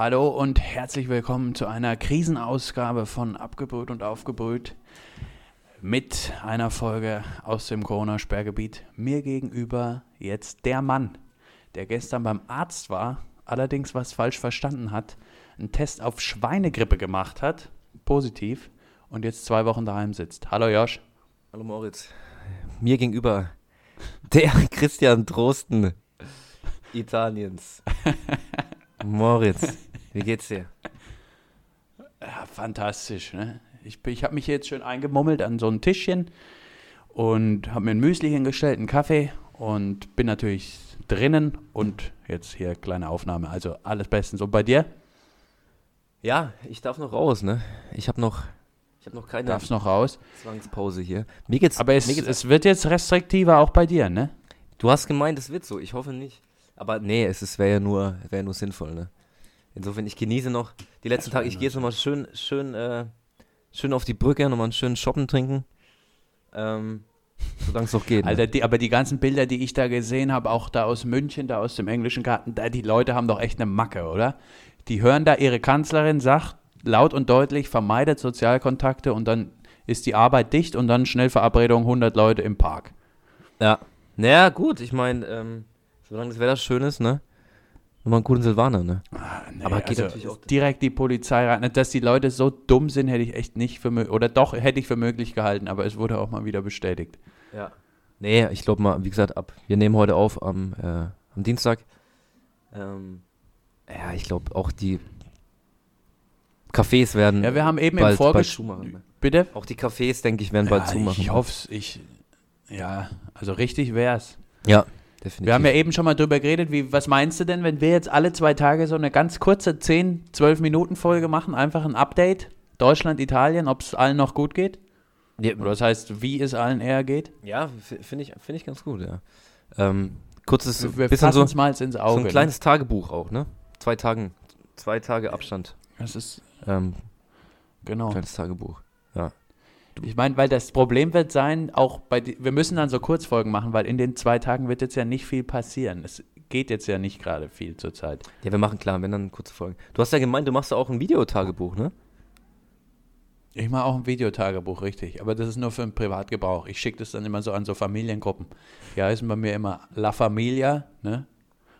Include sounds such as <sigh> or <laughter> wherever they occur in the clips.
Hallo und herzlich willkommen zu einer Krisenausgabe von Abgebrüht und Aufgebrüht mit einer Folge aus dem Corona-Sperrgebiet. Mir gegenüber jetzt der Mann, der gestern beim Arzt war, allerdings was falsch verstanden hat, einen Test auf Schweinegrippe gemacht hat, positiv, und jetzt zwei Wochen daheim sitzt. Hallo Josh. Hallo Moritz. Mir gegenüber der <laughs> Christian Drosten Italiens. <laughs> Moritz, wie geht's dir? Ja, fantastisch, ne? Ich, ich habe mich jetzt schön eingemummelt an so ein Tischchen und habe mir ein Müsli hingestellt, einen Kaffee und bin natürlich drinnen und jetzt hier kleine Aufnahme. Also alles bestens. Und bei dir? Ja, ich darf noch raus, ne? Ich habe noch, ich habe noch keine Darfst noch raus? Zwangspause hier. Mir geht's, Aber es, mir geht's, es wird jetzt restriktiver auch bei dir, ne? du hast gemeint, es wird so. Ich hoffe nicht. Aber nee, es wäre ja nur, wäre ja nur sinnvoll, ne? Insofern, ich genieße noch die letzten Tage. Ich gehe jetzt nochmal schön, schön, äh, schön auf die Brücke, nochmal einen schönen Shoppen trinken. Ähm, solange es noch geht. Alter, ne? die, aber die ganzen Bilder, die ich da gesehen habe, auch da aus München, da aus dem englischen Garten, da, die Leute haben doch echt eine Macke, oder? Die hören da ihre Kanzlerin sagt laut und deutlich, vermeidet Sozialkontakte und dann ist die Arbeit dicht und dann schnell Verabredung 100 Leute im Park. Ja. Naja, gut, ich meine, ähm, solange das Wetter schön ist, ne? Nochmal einen guten Silvaner, ne? Nee, Aber geht also natürlich auch- direkt die Polizei rein. Dass die Leute so dumm sind, hätte ich echt nicht für möglich, oder doch hätte ich für möglich gehalten, aber es wurde auch mal wieder bestätigt. Ja. Nee, ich glaube mal, wie gesagt, ab. Wir nehmen heute auf am, äh, am Dienstag. Ähm, ja, ich glaube auch die Cafés werden Ja, wir haben eben im bald, bald Vorgespräch. Ne? Bitte? Auch die Cafés, denke ich, werden bald Ja, zumachen. ich hoffe es. Ich, ja, also richtig wär's. Ja, definitiv. Wir haben ja eben schon mal drüber geredet, wie, was meinst du denn, wenn wir jetzt alle zwei Tage so eine ganz kurze 10, 12 Minuten Folge machen, einfach ein Update, Deutschland, Italien, ob es allen noch gut geht? ja, Oder das heißt, wie es allen eher geht? ja finde ich, find ich ganz gut, ja. Ähm, kurzes, Wir, wir bisschen so, mal ins so Auge. ein kleines Tagebuch auch, ne? Zwei Tagen, zwei Tage Abstand. ne? Das ist, Ähm, genau. kleines Tagebuch. Ich meine, weil das Problem wird sein, auch bei, die, wir müssen dann so Kurzfolgen machen, weil in den zwei Tagen wird jetzt ja nicht viel passieren. Es geht jetzt ja nicht gerade viel zur Zeit. Ja, wir machen klar, wenn dann kurze Folgen. Du hast ja gemeint, du machst ja auch ein Videotagebuch, ne? Ich mache auch ein Videotagebuch, richtig. Aber das ist nur für den Privatgebrauch. Ich schicke das dann immer so an so Familiengruppen. Die heißen bei mir immer La Familia, ne?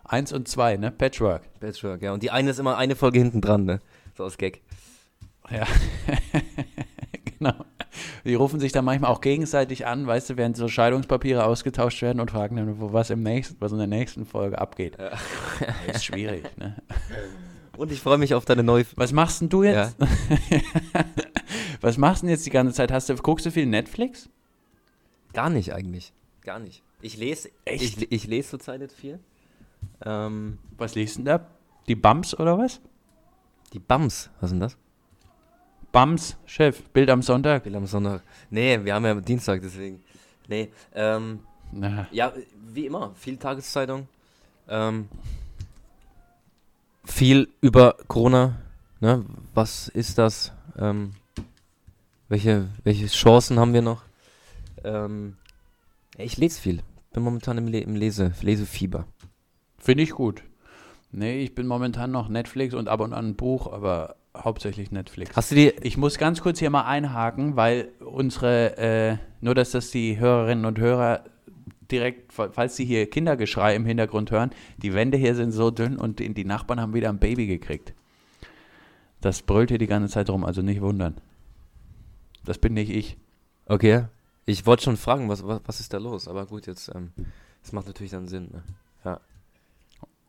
Eins und zwei, ne? Patchwork. Patchwork, ja. Und die eine ist immer eine Folge hinten dran, ne? So aus Gag. Ja. <laughs> genau. Die rufen sich dann manchmal auch gegenseitig an, weißt du, während so Scheidungspapiere ausgetauscht werden und fragen dann, wo was im nächsten, was in der nächsten Folge abgeht. Ja. Ist schwierig, ne? Und ich freue mich auf deine neue. Was machst denn du jetzt? <laughs> Was machst du denn jetzt die ganze Zeit? Hast du, guckst du viel Netflix? Gar nicht eigentlich. Gar nicht. Ich lese. Echt? Ich, ich lese zurzeit nicht viel. Ähm, Was liest du denn da? Die Bums oder was? die Bums, was ist denn das? Bums, Chef, Bild am Sonntag. Bill am Sonntag. Nee, wir haben ja Dienstag, deswegen. Nee, ähm, Na, ja, wie immer, viel Tageszeitung. Ähm, viel über Corona. Ne? Was ist das? Ähm, welche, welche Chancen haben wir noch? Ähm, ich lese viel. Bin momentan im, Le im Lese Lesefieber. Finde ich gut. Nee, ich bin momentan noch Netflix und ab und an ein Buch, aber hauptsächlich Netflix. Hast du die. Ich muss ganz kurz hier mal einhaken, weil unsere, äh, nur dass das die Hörerinnen und Hörer direkt, fa- falls sie hier Kindergeschrei im Hintergrund hören, die Wände hier sind so dünn und die, die Nachbarn haben wieder ein Baby gekriegt. Das brüllt hier die ganze Zeit rum, also nicht wundern. Das bin nicht ich. Okay. Ich wollte schon fragen, was, was, was ist da los? Aber gut, jetzt. Ähm, das macht natürlich dann Sinn. Ne?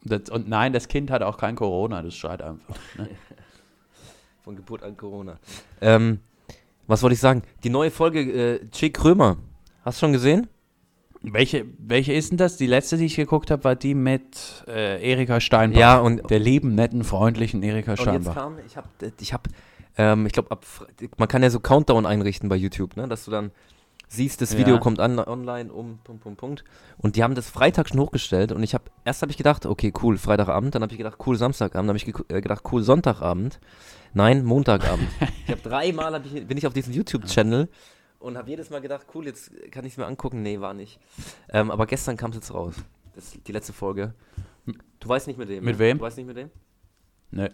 Das, und nein, das Kind hat auch kein Corona, das schreit einfach. Ne? <laughs> Von Geburt an Corona. Ähm, was wollte ich sagen? Die neue Folge äh, Chick Krömer. Hast du schon gesehen? Welche, welche ist denn das? Die letzte, die ich geguckt habe, war die mit äh, Erika Steinbach. Ja, und, Der lieben, netten, freundlichen Erika und jetzt Steinbach. kam, ich habe, ich habe, ähm, ich glaube, man kann ja so Countdown einrichten bei YouTube, ne? dass du dann siehst, das Video Ja. kommt an, online um, Punkt, Punkt, Punkt. Und die haben das Freitag schon hochgestellt und ich habe, erst habe ich gedacht, okay, cool, Freitagabend, dann habe ich gedacht, cool, Samstagabend, dann habe ich ge äh, gedacht, cool, Sonntagabend. Nein, Montagabend. <laughs> ich habe dreimal, hab ich, bin ich auf diesen YouTube-Channel und habe jedes Mal gedacht, cool, jetzt kann ich es mir angucken. Nee, war nicht. Ähm, aber gestern kam es jetzt raus. Das, die letzte Folge. Du weißt nicht mit dem. Mit ne? wem? Du weißt nicht mit dem? Ne.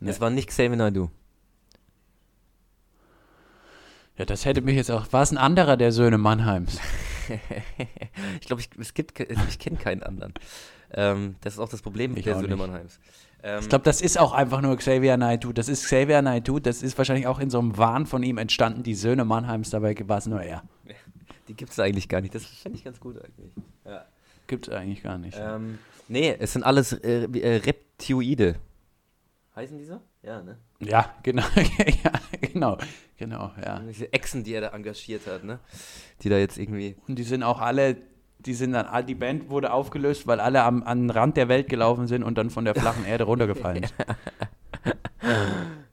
Nee. Es war nicht Xavier Naidoo. Ja, das hätte mich jetzt auch. War es ein anderer der Söhne Mannheims? <laughs> ich glaube, ich, es gibt, ich kenne keinen anderen. Ähm, das ist auch das Problem Ich der Söhne nicht. Mannheims. Ähm, Ich glaube, das ist auch einfach nur Xavier Naidoo. Das ist Xavier Naidoo. Das ist wahrscheinlich auch in so einem Wahn von ihm entstanden. Die Söhne Mannheims, dabei war es nur er. <laughs> die gibt es eigentlich gar nicht. Das fände ich ganz gut eigentlich. Ja. Gibt es eigentlich gar nicht. Ähm, nee, es sind alles äh, äh, Reptioide. Heißen die so? Ja, ne? Ja, genau. <laughs> ja, genau. Genau, ja. Diese Echsen, die er da engagiert hat, ne? Die da jetzt irgendwie. Und die sind auch alle, die sind dann, die Band wurde aufgelöst, weil alle am, an den Rand der Welt gelaufen sind und dann von der flachen Erde runtergefallen <laughs> sind.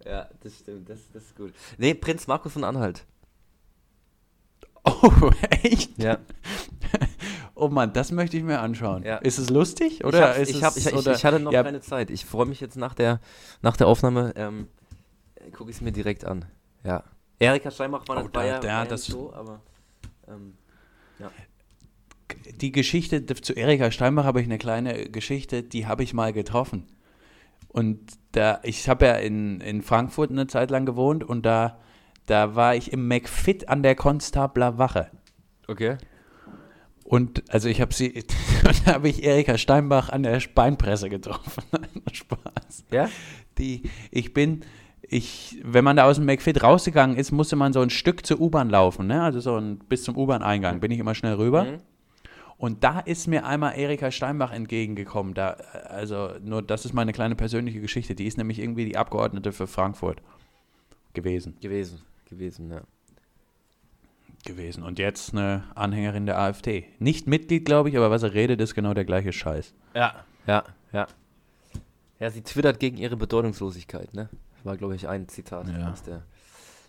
Ja, das stimmt, das, das ist gut. Nee, Prinz Markus von Anhalt. Oh, <laughs> echt? Ja. Oh Mann, das möchte ich mir anschauen. Ja. Ist es lustig? ich, Oder ist ich, hab, ich, ich, oder, ich hatte noch ja, keine Zeit. Ich freue mich jetzt nach der, nach der Aufnahme, ähm, gucke ich es mir direkt an. Ja. Erika Steinbach war, Oh, war da- ja, da- war ja das- nicht so, aber ähm, die Geschichte zu Erika Steinbach habe ich eine kleine Geschichte, die habe ich mal getroffen. Und da, ich habe ja in, in Frankfurt eine Zeit lang gewohnt und da, da war ich im McFit an der Konstabler Wache. okay. Und also ich habe sie, <laughs> und da habe ich Erika Steinbach an der Beinpresse getroffen. <laughs> Spaß. Ja? Die, ich bin, ich, wenn man da aus dem McFit rausgegangen ist, musste man so ein Stück zur U-Bahn laufen, ne? Also so ein, bis zum U-Bahn-Eingang bin ich immer schnell rüber. Mhm. Und da ist mir einmal Erika Steinbach entgegengekommen. Da, also nur, das ist meine kleine persönliche Geschichte. Die ist nämlich irgendwie die Abgeordnete für Frankfurt gewesen. Gewesen, gewesen, ja. Gewesen. Und jetzt eine Anhängerin der AfD. Nicht Mitglied, glaube ich, aber was er redet, ist genau der gleiche Scheiß. Ja, ja, ja. Ja, sie twittert gegen ihre Bedeutungslosigkeit, ne? War, glaube ich, ein Zitat Ja. aus der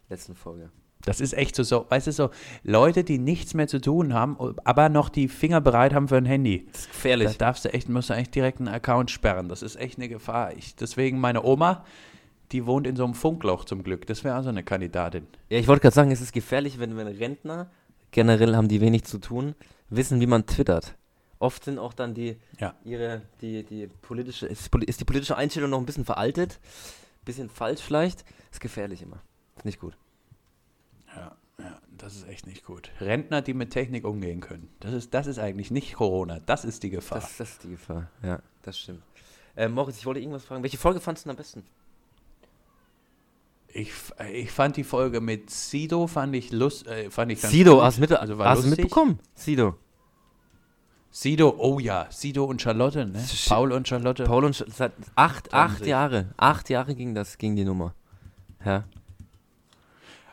letzten Folge. Das ist echt so, so, weißt du, so Leute, die nichts mehr zu tun haben, aber noch die Finger bereit haben für ein Handy. Das ist Da gefährlich. darfst du echt, musst du echt direkt einen Account sperren. Das ist echt eine Gefahr. Ich, deswegen meine Oma, die wohnt in so einem Funkloch zum Glück. Das wäre also eine Kandidatin. Ja, ich wollte gerade sagen, es ist gefährlich, wenn, wenn Rentner, generell haben die wenig zu tun, wissen, wie man twittert. Oft sind auch dann die, Ja. ihre, die, die politische, ist, ist die politische Einstellung noch ein bisschen veraltet, bisschen falsch vielleicht, ist gefährlich immer. Ist nicht gut. Ja, ja, das ist echt nicht gut. Rentner, die mit Technik umgehen können. Das ist, das ist eigentlich nicht Corona. Das ist die Gefahr. Das, das ist die Gefahr, ja, das stimmt. Äh, Moritz, ich wollte irgendwas fragen. Welche Folge fandest du am besten? Ich, ich fand die Folge mit Sido, fand ich lust, äh, fand ich ganz Sido, gut. hast du mit, also war hast mitbekommen? Sido. Sido, oh ja, Sido und Charlotte, ne? Paul und Charlotte. Paul und Sch seit acht, acht Jahre. Acht Jahre ging das, ging die Nummer. Ja.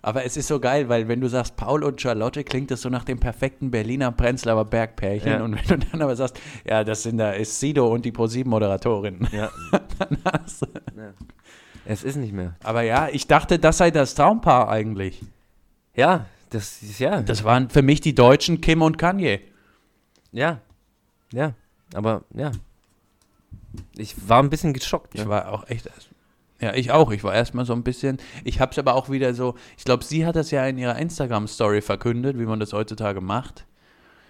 Aber es ist so geil, weil wenn du sagst Paul und Charlotte, klingt das so nach dem perfekten Berliner Prenzlauer Bergpärchen. Ja. Und wenn du dann aber sagst, ja, das sind da ist Sido und die Pro7-Moderatorin. ja. <laughs> dann hast du. ja. Es ist nicht mehr. Aber ja, ich dachte, das sei das Traumpaar eigentlich. Ja, das ist ja. Das waren für mich die Deutschen Kim und Kanye. ja. Ja. Aber ja. Ich war ein bisschen geschockt. Ich Ne? war auch echt. Ja, ich auch. Ich war erstmal so ein bisschen. Ich habe es aber auch wieder so. Ich glaube, sie hat das ja in ihrer Instagram-Story verkündet, wie man das heutzutage macht.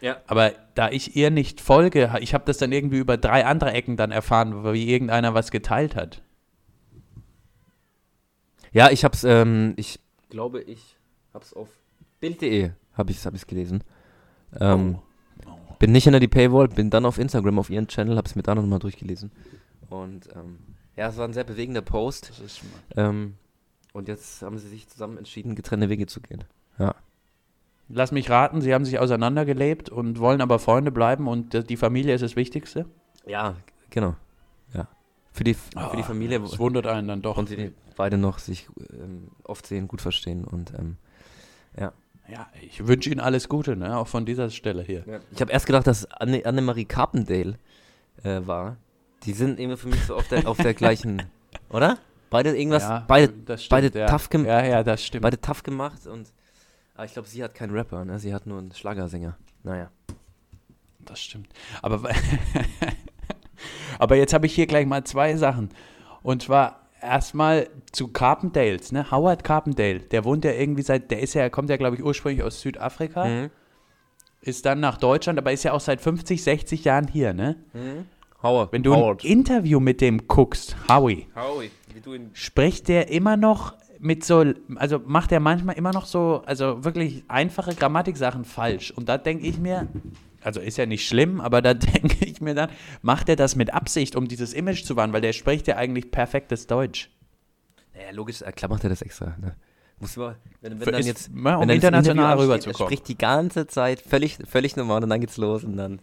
Ja. Aber da ich ihr nicht folge, ich habe das dann irgendwie über drei andere Ecken dann erfahren, wie irgendeiner was geteilt hat. Ja, ich hab's, ähm, ich glaube, ich hab's auf Bild.de habe ich's, hab ich's gelesen. Ähm, oh. Bin nicht hinter die Paywall, bin dann auf Instagram auf ihren Channel, hab's mir da nochmal durchgelesen. Und ähm, ja, es war ein sehr bewegender Post. Das ist Ähm, und jetzt haben sie sich zusammen entschieden, getrennte Wege zu gehen. Lass mich raten, sie haben sich auseinandergelebt und wollen aber Freunde bleiben und die Familie ist das Wichtigste. Ja, genau. Ja. Für die, für die Familie Das wundert einen dann doch. und sie beide noch sich ähm, oft sehen, gut verstehen und ähm, Ja, ich wünsche Ihnen alles Gute, ne? auch von dieser Stelle hier. Ich habe erst gedacht, dass Anne Annemarie Carpendale äh, war. Die sind irgendwie für mich so auf der, auf der gleichen, <laughs> oder? Beide irgendwas, ja, beide, stimmt, beide ja. tough Ja, ja, das stimmt. beide tough gemacht und aber ich glaube, sie hat keinen Rapper, ne? Sie hat nur einen Schlagersänger. Naja. Das stimmt. Aber, <laughs> aber jetzt habe ich hier gleich mal zwei Sachen. Und zwar erstmal zu Carpendales, ne? Howard Carpendale, der wohnt ja irgendwie seit, der ist ja, kommt ja, glaube ich, ursprünglich aus Südafrika, Mhm. ist dann nach Deutschland, aber ist ja auch seit 50, 60 Jahren hier, ne? Mhm. Howard. Wenn du Howard. ein Interview mit dem guckst, Howie, Howie, spricht der immer noch mit so, also macht er manchmal immer noch so, also wirklich einfache Grammatiksachen falsch. Und da denke ich mir, also ist ja nicht schlimm, aber da <laughs> denke ich mir dann, macht er das mit Absicht, um dieses Image zu wahren, weil der spricht ja eigentlich perfektes Deutsch. Ja, logisch, äh, klar macht er das extra. Ne? Muss man, wenn, wenn dann ist- jetzt, ja, um wenn dann international rüberzukommen. Er spricht die ganze Zeit völlig, völlig normal und dann geht's los und dann,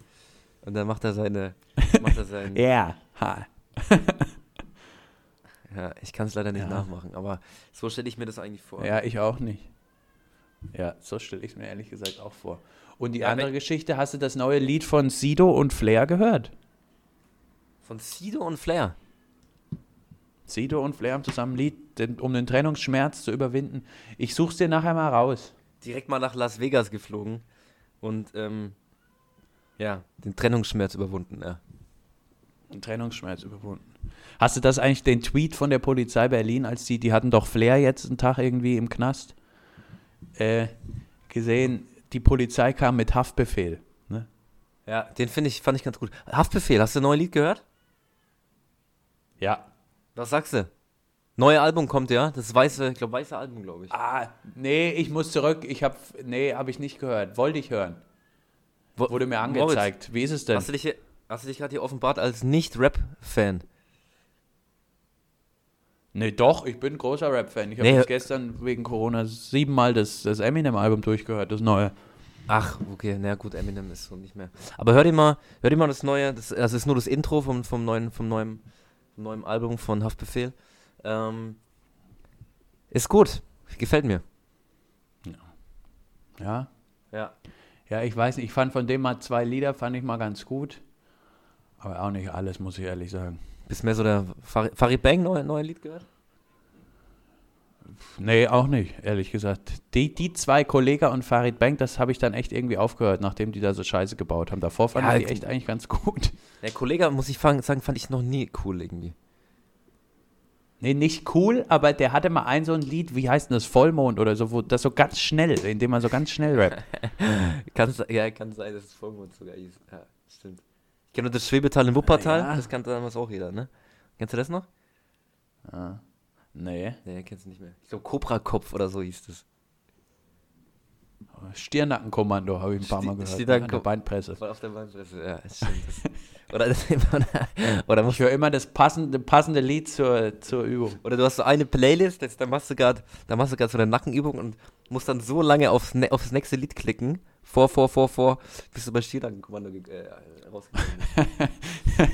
und dann macht er seine, macht er sein, <laughs> Ja, ha. <laughs> ja, ich kann es leider nicht Ja. nachmachen, aber so stelle ich mir das eigentlich vor. Ja, ich auch nicht. Ja, so stelle ich es mir ehrlich gesagt auch vor. Und die Ja, andere Geschichte, hast du das neue Lied von Sido und Flair gehört? Von Sido und Flair. Sido und Flair haben zusammen ein Lied, den, um den Trennungsschmerz zu überwinden. Ich such's dir nachher mal raus. Direkt mal nach Las Vegas geflogen und, ähm, ja, den Trennungsschmerz überwunden, ja. Den Trennungsschmerz überwunden. Hast du das eigentlich, den Tweet von der Polizei Berlin, als die, die hatten doch Flair jetzt einen Tag irgendwie im Knast, äh, gesehen, die Polizei kam mit Haftbefehl. Ne? Ja, den finde ich, fand ich ganz gut. Haftbefehl, hast du ein neues Lied gehört? Ja. Was sagst du? Neue Album kommt ja, das weiße, ich glaube weiße Album, glaube ich. Ah, nee, ich muss zurück. Ich hab, nee, habe ich nicht gehört. Wollte ich hören. Wo- Wurde mir Moritz, angezeigt. Wie ist es denn? Hast du dich, hier- hast du dich gerade hier offenbart als Nicht-Rap-Fan? Nee, doch, ich bin großer Rap-Fan. Ich habe Nee, jetzt gestern wegen Corona siebenmal das, das Eminem-Album durchgehört, das neue. Ach, okay, na gut, Eminem ist so nicht mehr. Aber hör dir mal, hör dir mal das neue, das, das ist nur das Intro vom, vom, neuen, vom, neuen, vom neuen Album von Haftbefehl. Ähm, ist gut, gefällt mir. Ja. Ja. Ja, ich weiß nicht, ich fand von dem mal zwei Lieder, fand ich mal ganz gut. Aber auch nicht alles, muss ich ehrlich sagen. Bist mehr so der Farid, Farid Bang, neue, neue Lied gehört? Nee, auch nicht, ehrlich gesagt. Die, die zwei, Kollega und Farid Bank, das habe ich dann echt irgendwie aufgehört, nachdem die da so Scheiße gebaut haben. Davor fand Ja, ich die echt eigentlich ganz gut. Der Kollege, muss ich sagen, fand ich noch nie cool irgendwie. Nee, nicht cool, aber der hatte mal ein so ein Lied, wie heißt denn das, Vollmond oder so, wo das so ganz schnell, in dem man so ganz schnell rappt. <laughs> Kann, ja, kann sein, dass es Vollmond sogar hieß. Ja, stimmt. Ich kenne nur das Schwebetal in Wuppertal, Ja. das kannte damals auch jeder, ne? Kennst du das noch? Ah, nee. Nee, kennst du nicht mehr. Ich glaube, Cobra-Kopf oder so hieß das. Stirnackenkommando habe ich ein paar Mal gehört. Stirnacken- an der Beinpresse. Auf der Beinpresse, ja, das stimmt. Das, oder, das, <laughs> oder, Ich höre immer das passende, passende Lied zur, zur Übung. oder du hast so eine Playlist, das, da machst du gerade so eine Nackenübung und musst dann so lange aufs, ne, aufs nächste Lied klicken, vor, vor, vor, vor, bis du bei Stirnackenkommando äh, rausgekommen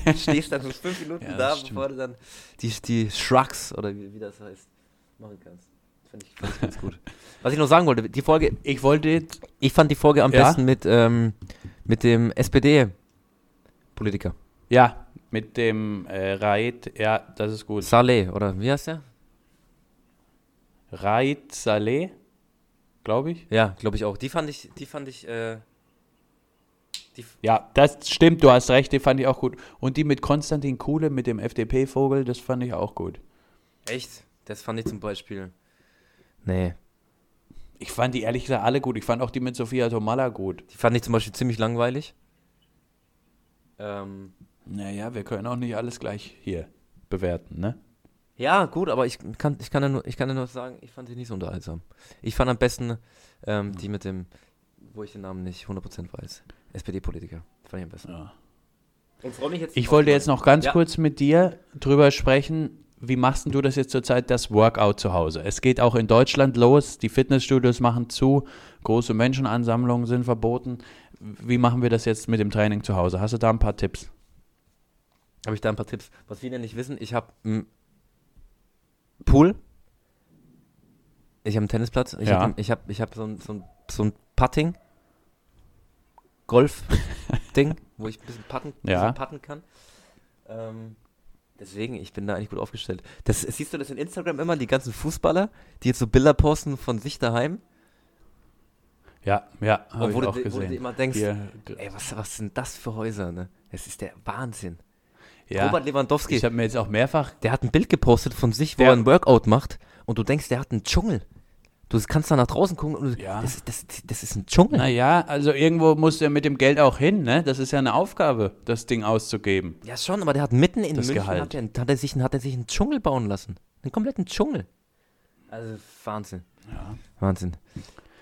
bist. <laughs> Stehst dann fünf Minuten Ja, da, stimmt. bevor du dann die, die Shrugs, oder wie, wie das heißt, machen kannst. Fand ich, ganz gut. <laughs> Was ich noch sagen wollte, die Folge, Ich wollte ich fand die Folge am Ja? besten mit, ähm, mit dem SPD-Politiker. ja, mit dem äh, Raid, ja, das ist gut. Saleh, oder wie heißt der? Raid Saleh, glaube ich. Ja, glaube ich auch. Die fand ich, die fand ich, äh, die, Ja, das stimmt, du hast recht, die fand ich auch gut. Und die mit Konstantin Kuhle, mit dem FDP-Vogel, das fand ich auch gut. echt? Das fand ich zum Beispiel. Nee. Ich fand die ehrlich gesagt alle gut. Ich fand auch die mit Sophia Tomalla gut. Die fand ich zum Beispiel ziemlich langweilig. Ähm, Naja, wir können auch nicht alles gleich hier bewerten, ne? ja, gut, aber ich kann, ich kann ja nur, ich kann ja nur sagen, ich fand die nicht so unterhaltsam. Ich fand am besten ähm, die mit dem, wo ich den Namen nicht 100% weiß. SPD-Politiker. Fand ich am besten. Ja. Und freue mich jetzt. Ich wollte jetzt noch ganz Ja. kurz mit dir drüber sprechen. Wie machst denn du das jetzt zurzeit, das Workout zu Hause? Es geht auch in Deutschland los. Die Fitnessstudios machen zu. Große Menschenansammlungen sind verboten. Wie machen wir das jetzt mit dem Training zu Hause? Hast du da ein paar Tipps? Habe ich da ein paar Tipps. Was viele nicht wissen, ich habe einen Pool. Ich habe einen Tennisplatz. Ich Ja. habe ich hab, ich hab so ein, so ein, so ein Putting. Golf-Ding, wo ich ein bisschen putten, ein Ja. bisschen putten kann. Ähm, deswegen, ich bin da eigentlich gut aufgestellt. Das, siehst du das in Instagram immer, die ganzen Fußballer, die jetzt so Bilder posten von sich daheim? Ja, ja, habe ich du, auch di- wo du gesehen. immer denkst, Hier, ey, was, was sind das für Häuser, ne? Es ist der Wahnsinn. ja, Robert Lewandowski, ich habe mir jetzt auch mehrfach Der hat ein Bild gepostet von sich, wo er ein Workout macht und du denkst, der hat einen Dschungel. Du kannst da nach draußen gucken und du- Ja. das, das, das ist ein Dschungel. Naja, also irgendwo musst du ja mit dem Geld auch hin, ne? Das ist ja eine Aufgabe, das Ding auszugeben. Ja, schon, aber der hat mitten in Das München Gehalt. Hat, er, hat, er sich, hat er sich einen Dschungel bauen lassen. Einen kompletten Dschungel. Also Wahnsinn. Ja. Wahnsinn.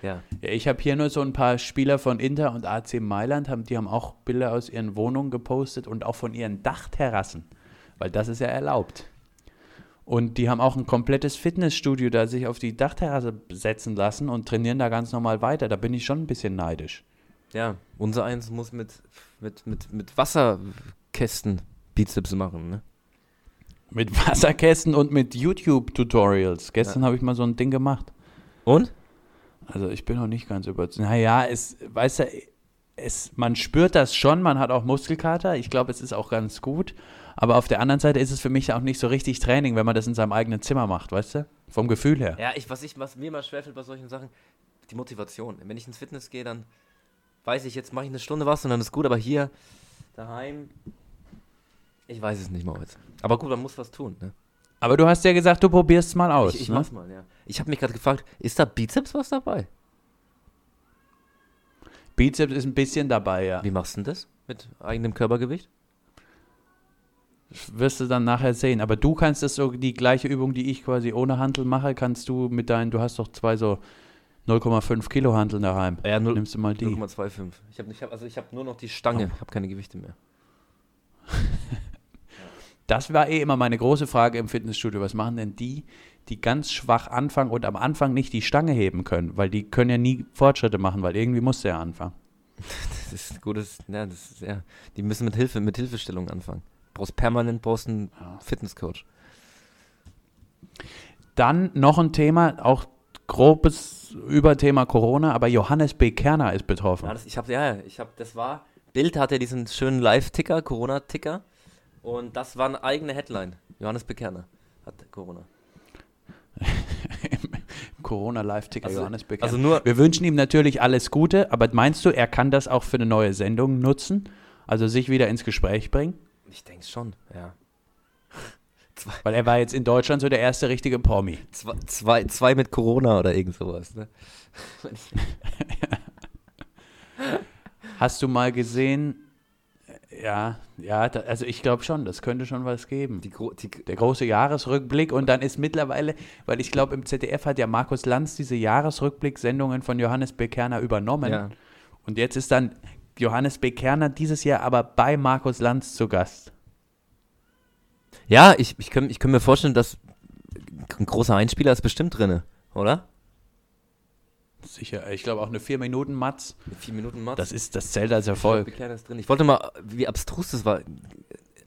Ja. Ja, ich habe hier nur so ein paar Spieler von Inter und AC Mailand, haben, die haben auch Bilder aus ihren Wohnungen gepostet und auch von ihren Dachterrassen, weil das ist ja erlaubt. Und die haben auch ein komplettes Fitnessstudio da sich auf die Dachterrasse setzen lassen und trainieren da ganz normal weiter. Da bin ich schon ein bisschen neidisch. Ja, unser eins muss mit, mit, mit, mit Wasserkästen Bizeps machen, ne? Mit Wasserkästen und mit YouTube-Tutorials. Gestern habe ich mal so ein Ding gemacht. Und? Also ich bin noch nicht ganz überzeugt. Naja, es, weißt du, es, man spürt das schon, man hat auch Muskelkater. Ich glaube, es ist auch ganz gut. Aber auf der anderen Seite ist es für mich auch nicht so richtig Training, wenn man das in seinem eigenen Zimmer macht, weißt du? Vom Gefühl her. Ja, ich, was, ich, was mir mal schwerfällt bei solchen Sachen, die Motivation. Wenn ich ins Fitness gehe, dann weiß ich, jetzt mache ich eine Stunde was und dann ist gut, aber hier daheim, ich weiß es nicht mal heute. Aber gut, man muss was tun, ne? Aber du hast ja gesagt, du probierst es mal aus. ich ich ne? mach's mal, ja. Ich habe mich gerade gefragt, ist da Bizeps was dabei? Bizeps ist ein bisschen dabei, ja. Wie machst du denn das mit eigenem Körpergewicht? Wirst du dann nachher sehen. Aber du kannst das so, die gleiche Übung, die ich quasi ohne Hantel mache, kannst du mit deinen, du hast doch zwei so 0,5 Kilo Hanteln daheim. Ja, null- Nimmst du mal die. 0,25. Ich habe hab, also ich hab nur noch die Stange, Oh. ich habe keine Gewichte mehr. <laughs> Das war eh immer meine große Frage im Fitnessstudio. Was machen denn die, die ganz schwach anfangen und am Anfang nicht die Stange heben können? Weil die können ja nie Fortschritte machen, weil irgendwie muss der ja anfangen. <laughs> Das ist gutes, ja, das ist, ja. Die müssen mit Hilfe, mit Hilfestellung anfangen. Brauchst permanent, brauchst einen Ja. Fitnesscoach. Dann noch ein Thema, auch grobes Überthema Corona, aber Johannes B. Kerner ist betroffen. Ja, das, ich habe, ja, ich habe, das war, Bild hatte diesen schönen Live-Ticker, Corona-Ticker. Und das war eine eigene Headline. Johannes Bekerner hat Corona. <laughs> Corona-Live-Ticker Also- Johannes B. Kerner. Also nur, Wir wünschen ihm natürlich alles Gute, aber meinst du, er kann das auch für eine neue Sendung nutzen? Also sich wieder ins Gespräch bringen? Ich denke schon, ja. Weil er war jetzt in Deutschland so der erste richtige Promi. Zwei, zwei, zwei mit Corona oder irgend sowas, ne? <laughs> Hast du mal gesehen? Ja, ja, da, also ich glaube schon, das könnte schon was geben. Die, die, Der große Jahresrückblick und dann ist mittlerweile, weil ich glaube, im ZDF hat ja Markus Lanz diese Jahresrückblick-Sendungen von Johannes B. Kerner übernommen. ja. Und jetzt ist dann Johannes B. Kerner dieses Jahr aber bei Markus Lanz zu Gast. ja, ich, ich kann ich könnt mir vorstellen, dass ein großer Einspieler ist bestimmt drinne, oder? Sicher, ich glaube auch eine 4-Minuten-Matz. Mit vier Minuten Matz. Das, ist, das zählt als Erfolg. Bekerner ist drin. Ich wollte mal, wie abstrus das war.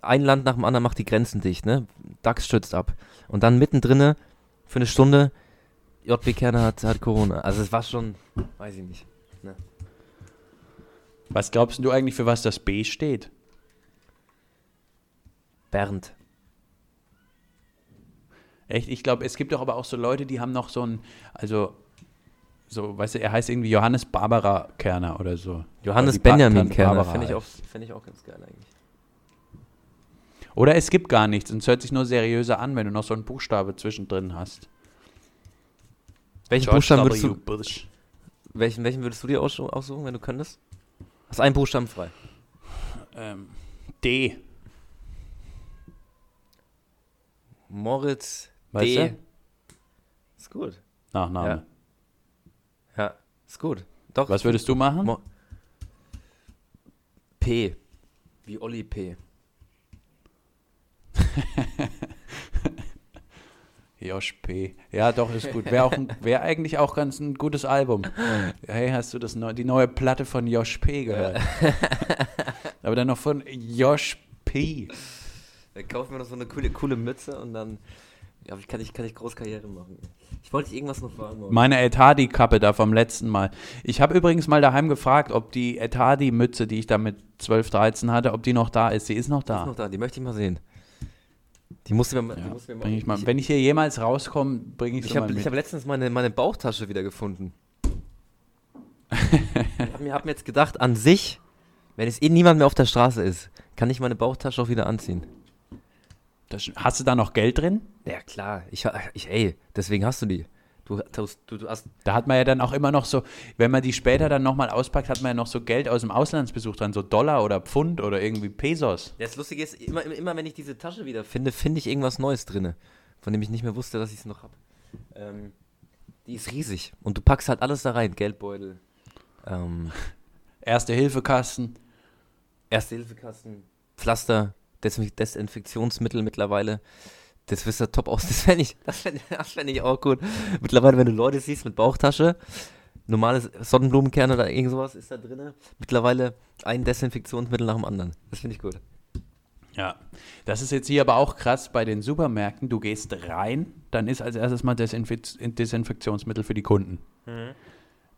Ein Land nach dem anderen macht die Grenzen dicht, ne? DAX stützt ab. Und dann mittendrin für eine Stunde JB Kerner hat, hat Corona. Also es war schon, weiß ich nicht. Was glaubst du eigentlich, für was das B steht? Bernd. Echt, ich glaube, es gibt doch aber auch so Leute, die haben noch so ein, also, so, weißt du, er heißt irgendwie Johannes Barbara Kerner oder so. Johannes die Benjamin Tante Kerner. Finde ich, auch- find ich auch ganz geil eigentlich. Oder es gibt gar nichts und es hört sich nur seriöser an, wenn du noch so einen Buchstabe zwischendrin hast. Welchen George Buchstaben würdest W. du, welchen, welchen würdest du dir aussu- aussuchen, wenn du könntest? Hast einen Buchstaben frei. Ähm, D. Moritz Weißt D. du? Ist gut. Nachname. Ja, ist gut. Doch. Was würdest du machen? Mo P. Wie Olli P. <laughs> Josh P. Ja, doch, ist gut. Wäre wär eigentlich auch ganz ein gutes Album. Hey, hast du das neu, die neue Platte von Josh P. gehört? Aber dann noch von Josh P. Dann kaufen wir noch so eine coole, coole Mütze und dann ja, kann, ich, kann ich groß Karriere machen. Ich wollte dich irgendwas noch fragen. Moritz. Meine Etadi-Kappe da vom letzten Mal. Ich habe übrigens mal daheim gefragt, ob die Etadi-Mütze, die ich da mit 12, 13 hatte, ob die noch da ist. Sie ist noch Die ist da. noch da, die möchte ich mal sehen. Die musst du mir, Ja, musst du mir mal. ich mal. ich Wenn ich hier jemals rauskomme, bringe ich ich sie mal habe mit. hab letztens meine, meine Bauchtasche wieder gefunden. <laughs> ich habe mir, hab mir jetzt gedacht, an sich, wenn es eh niemand mehr auf der Straße ist, kann ich meine Bauchtasche auch wieder anziehen. Das, hast du da noch Geld drin? Ja, klar. Ich, ich, ey, deswegen hast du die. Du, du, du hast. Da hat man ja dann auch immer noch so, wenn man die später dann nochmal auspackt, hat man ja noch so Geld aus dem Auslandsbesuch dran, so Dollar oder Pfund oder irgendwie Pesos. Das Lustige ist, immer, immer, wenn ich diese Tasche wieder finde, finde ich irgendwas Neues drin, von dem ich nicht mehr wusste, dass ich es noch habe. Ähm, die ist riesig und du packst halt alles da rein, Geldbeutel, ähm, <laughs> Erste-Hilfe-Kasten. Erste-Hilfe-Kasten, Pflaster, Desinf Desinfektionsmittel mittlerweile. Das wisst ihr top aus. <laughs> Das fände ich, das fänd, das fänd ich auch gut. Mittlerweile, wenn du Leute siehst mit Bauchtasche, normales Sonnenblumenkern oder irgend sowas ist da drin. Mittlerweile ein Desinfektionsmittel nach dem anderen. Das finde ich gut. Ja, das ist jetzt hier aber auch krass bei den Supermärkten. Du gehst rein, dann ist als erstes mal Desinfiz Desinfektionsmittel für die Kunden.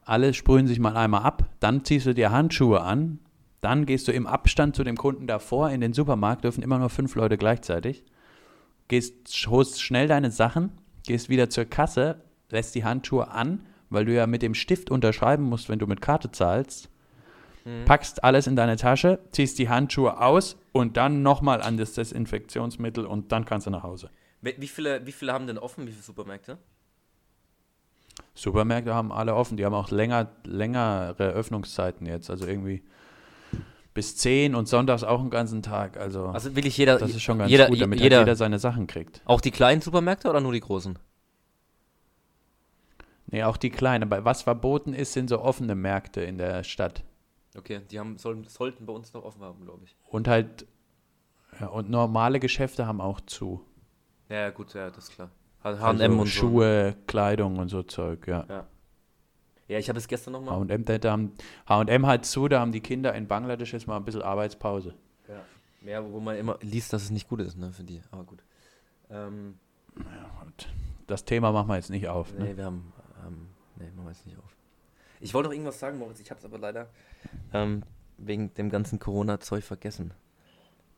Alle sprühen sich mal einmal ab, dann ziehst du dir Handschuhe an, dann gehst du im Abstand zu dem Kunden davor in den Supermarkt, dürfen immer nur fünf Leute gleichzeitig. Gehst, holst schnell deine Sachen, gehst wieder zur Kasse, lässt die Handschuhe an, weil du ja mit dem Stift unterschreiben musst, wenn du mit Karte zahlst. Packst alles in deine Tasche, ziehst die Handschuhe aus und dann nochmal an das Desinfektionsmittel und dann kannst du nach Hause. Wie wie viele, wie viele haben denn offen? Wie viele Supermärkte? Supermärkte haben alle offen, die haben auch länger, längere Öffnungszeiten jetzt, also irgendwie bis 10 und sonntags auch einen ganzen Tag. Also, Also will ich jeder. das ist schon ganz jeder, gut, damit jeder, halt jeder seine Sachen kriegt. Auch die kleinen Supermärkte oder nur die großen? Nee, auch die kleinen. Aber was verboten ist, sind so offene Märkte in der Stadt. Okay, die haben, sollen, sollten bei uns noch offen haben, glaube ich. Und halt, ja, und normale Geschäfte haben auch zu. Ja, gut, ja, das ist klar. H&M Also und so. Schuhe, Kleidung und so Zeug, ja. Ja. Ja, ich habe es gestern nochmal. H&M, da haben, H&M hat zu, da haben die Kinder in Bangladesch jetzt mal ein bisschen Arbeitspause. Ja. ja, wo man immer liest, dass es nicht gut ist, ne, für die. Aber gut. Ähm, Und das Thema machen wir jetzt nicht auf. Ne? nee, wir haben. Ähm, nee, machen wir jetzt nicht auf. Ich wollte noch irgendwas sagen, Moritz, ich habe es aber leider ähm, wegen dem ganzen Corona-Zeug vergessen.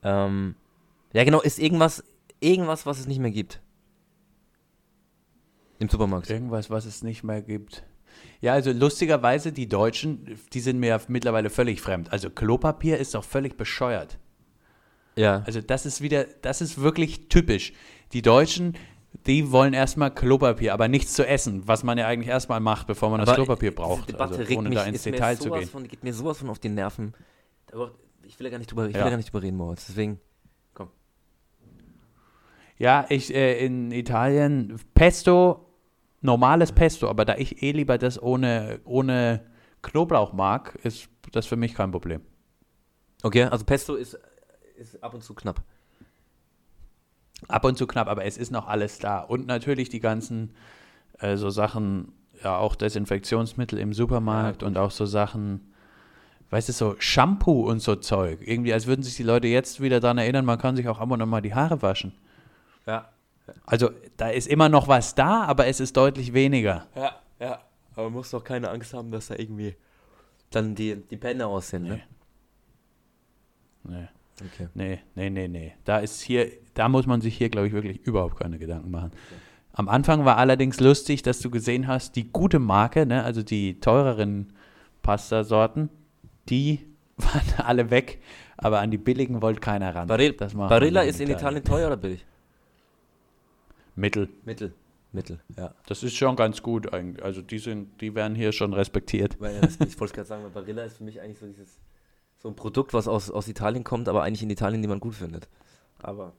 Ähm, ja, genau, ist irgendwas, irgendwas, was es nicht mehr gibt. Im Supermarkt. Irgendwas, was es nicht mehr gibt. Ja, also lustigerweise, die Deutschen, die sind mir ja mittlerweile völlig fremd. Also Klopapier ist doch völlig bescheuert. Ja. Also das ist wieder, das ist wirklich typisch. Die Deutschen, die wollen erstmal Klopapier, aber nichts zu essen, was man ja eigentlich erstmal macht, bevor man das Aber Klopapier diese braucht. Debatte Also regt ohne mich, da ins Detail zu gehen. Von, geht mir sowas von auf die Nerven. Ich will ja gar nicht drüber, ich will Ja. ja gar nicht drüber reden, Moritz. Deswegen. Ja, ich äh, in Italien Pesto, normales Pesto, aber da ich eh lieber das ohne, ohne Knoblauch mag, ist das für mich kein Problem. Okay, also Pesto ist, ist ab und zu knapp. Ab und zu knapp, aber es ist noch alles da. Und natürlich die ganzen äh, so Sachen, ja, auch Desinfektionsmittel im Supermarkt Ja, und auch so Sachen, weißt du, so Shampoo und so Zeug. Irgendwie, als würden sich die Leute jetzt wieder daran erinnern, man kann sich auch ab und an mal die Haare waschen. Ja. Also da ist immer noch was da, aber es ist deutlich weniger. Ja, ja. Aber man muss doch keine Angst haben, dass da irgendwie dann die, die Penne aussehen, ne? Nee. Okay. Nee, nee, nee, nee. Da ist hier, da muss man sich hier, glaube ich, wirklich überhaupt keine Gedanken machen. Am Anfang war allerdings lustig, dass du gesehen hast, die gute Marke, ne, also die teureren Pastasorten, die <laughs> waren alle weg, aber an die billigen wollte keiner ran. Barilla wir ist in Italien teuer oder billig? Mittel. Mittel. Mittel, ja. Das ist schon ganz gut eigentlich. Also die sind, die werden hier schon respektiert. Weil, ich wollte gerade sagen, weil Barilla ist für mich eigentlich so dieses so ein Produkt, was aus, aus Italien kommt, aber eigentlich in Italien niemand gut findet. Aber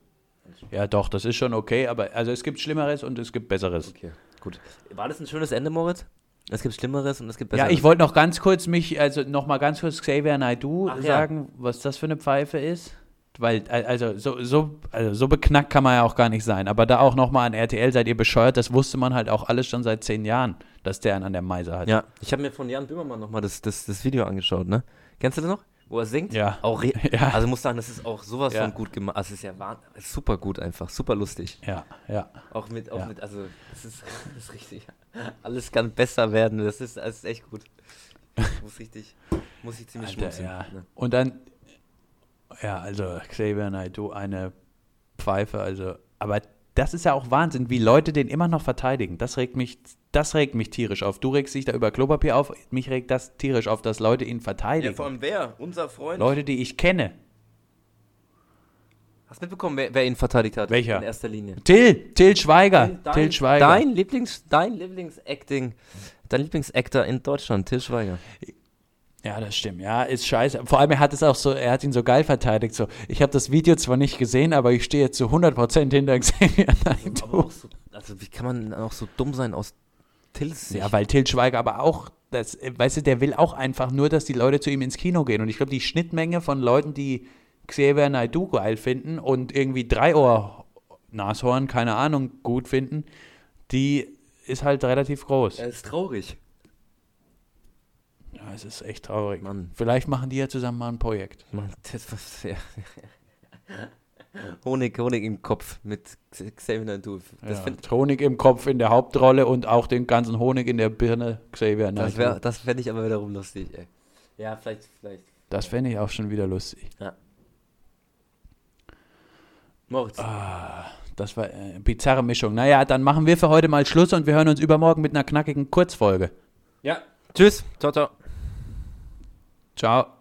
Ja, doch, das ist schon okay, aber also es gibt Schlimmeres und es gibt Besseres. okay, gut. War das ein schönes Ende, Moritz? Es gibt Schlimmeres und es gibt Ja, Besseres. ich wollte noch ganz kurz mich, also noch mal ganz kurz Xavier Naidoo Ach ja. sagen, was das für eine Pfeife ist. Weil, also so, so, also so beknackt kann man ja auch gar nicht sein. Aber da auch noch mal an RTL, seid ihr bescheuert, das wusste man halt auch alles schon seit zehn Jahren, dass der einen an der Meise hat. Ja, ich habe mir von Jan Böhmermann nochmal das, das, das Video angeschaut, ne? Kennst du das noch? Wo er singt? Ja. Auch <laughs> Ja. Also muss sagen, das ist auch sowas Ja. von gut gemacht. Also es ist ja super gut einfach, super lustig. Ja, ja. Auch mit, auch Ja. mit, also das ist, das ist richtig. Alles kann besser werden. Das ist, das ist echt gut. Muss richtig, muss ich ziemlich Alter, schmunzeln. ja. Ne? Und dann, ja, also Xavier Naidoo, eine Pfeife, also, aber das ist ja auch Wahnsinn, wie Leute den immer noch verteidigen. Das regt mich, das regt mich tierisch auf. Du regst dich da über Klopapier auf, mich regt das tierisch auf, dass Leute ihn verteidigen. allem wer? Unser Freund? Leute, die ich kenne. Hast du mitbekommen, wer, wer ihn verteidigt hat? Welcher? In erster Linie. Till, Till Schweiger. Dein, Till Schweiger. dein Lieblings, dein Lieblingsacting, dein Lieblingsactor in Deutschland, Till Schweiger. Ja, das stimmt. Ja, ist scheiße. Vor allem, er hat es auch so, er hat ihn so geil verteidigt. So, ich habe das Video zwar nicht gesehen, aber ich stehe zu 100% hinter Xavier <laughs> Naidoo. so, also wie kann man auch so dumm sein aus Tills Sicht? Ja, weil Till Schweiger aber auch, das, weißt du, der will auch einfach nur, dass die Leute zu ihm ins Kino gehen. Und ich glaube, die Schnittmenge von Leuten, die Xavier Naidoo geil finden und irgendwie Dreiohr Nashorn, keine Ahnung, gut finden, die ist halt relativ groß. er ist traurig. Ja, es ist echt traurig. Mann. Vielleicht machen die ja zusammen mal ein Projekt. Mann, das war sehr. Honig, Honig im Kopf mit Xavier. Das, ja, Honig im Kopf in der Hauptrolle und auch den ganzen Honig in der Birne Xavier das, Naidoo. wär, das fände ich aber wiederum lustig, ey. Ja, vielleicht, vielleicht. Das fände ich auch schon wieder lustig. Moritz. Das war äh, eine bizarre Mischung. Naja, dann machen wir für heute mal Schluss und wir hören uns übermorgen mit einer knackigen Kurzfolge. Ja. Tschüss. Ciao, ciao. Ciao.